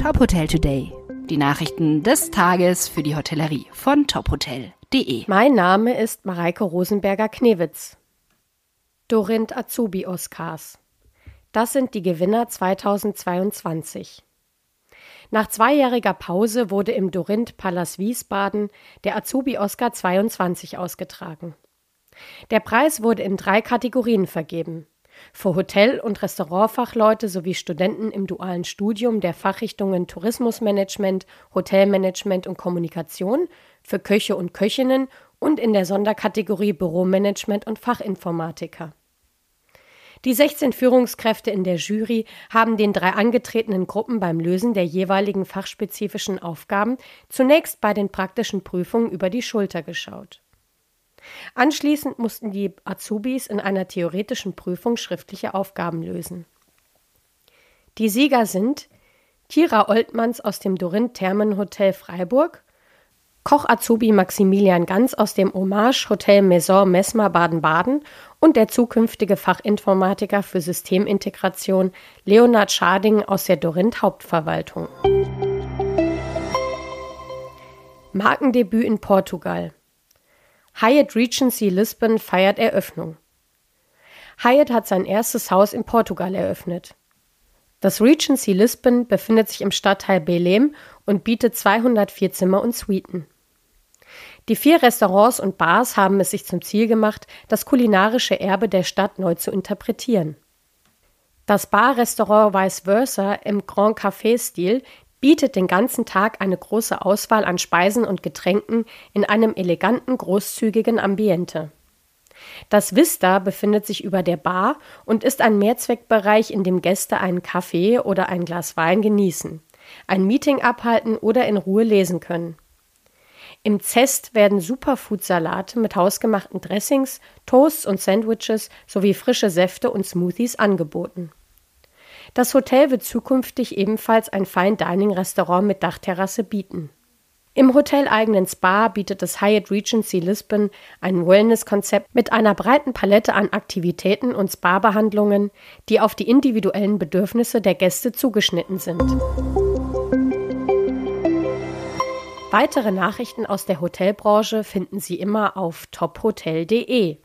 Top Hotel Today. Die Nachrichten des Tages für die Hotellerie von tophotel.de. Mein Name ist Mareike Rosenberger-Knewitz. Dorint Azubi Oscars. Das sind die Gewinner 2022. Nach zweijähriger Pause wurde im Dorint Palast Wiesbaden der Azubi Oscar 22 ausgetragen. Der Preis wurde in drei Kategorien vergeben für Hotel- und Restaurantfachleute sowie Studenten im dualen Studium der Fachrichtungen Tourismusmanagement, Hotelmanagement und Kommunikation, für Köche und Köchinnen und in der Sonderkategorie Büromanagement und Fachinformatiker. Die 16 Führungskräfte in der Jury haben den drei angetretenen Gruppen beim Lösen der jeweiligen fachspezifischen Aufgaben zunächst bei den praktischen Prüfungen über die Schulter geschaut. Anschließend mussten die Azubis in einer theoretischen Prüfung schriftliche Aufgaben lösen. Die Sieger sind Kira Oltmanns aus dem Dorin Thermenhotel Freiburg, Koch-Azubi Maximilian Ganz aus dem Hommage Hotel Maison Messmer Baden-Baden und der zukünftige Fachinformatiker für Systemintegration Leonhard Schading aus der Dorint Hauptverwaltung. Markendebüt in Portugal. Hyatt Regency Lisbon feiert Eröffnung. Hyatt hat sein erstes Haus in Portugal eröffnet. Das Regency Lisbon befindet sich im Stadtteil Belém und bietet 204 Zimmer und Suiten. Die vier Restaurants und Bars haben es sich zum Ziel gemacht, das kulinarische Erbe der Stadt neu zu interpretieren. Das Bar-Restaurant Vice Versa im Grand Café-Stil bietet den ganzen Tag eine große Auswahl an Speisen und Getränken in einem eleganten, großzügigen Ambiente. Das Vista befindet sich über der Bar und ist ein Mehrzweckbereich, in dem Gäste einen Kaffee oder ein Glas Wein genießen, ein Meeting abhalten oder in Ruhe lesen können. Im Zest werden Superfood-Salate mit hausgemachten Dressings, Toasts und Sandwiches sowie frische Säfte und Smoothies angeboten. Das Hotel wird zukünftig ebenfalls ein Fine Dining Restaurant mit Dachterrasse bieten. Im hoteleigenen Spa bietet das Hyatt Regency Lisbon ein Wellness-Konzept mit einer breiten Palette an Aktivitäten und Spa-Behandlungen, die auf die individuellen Bedürfnisse der Gäste zugeschnitten sind. Weitere Nachrichten aus der Hotelbranche finden Sie immer auf tophotel.de.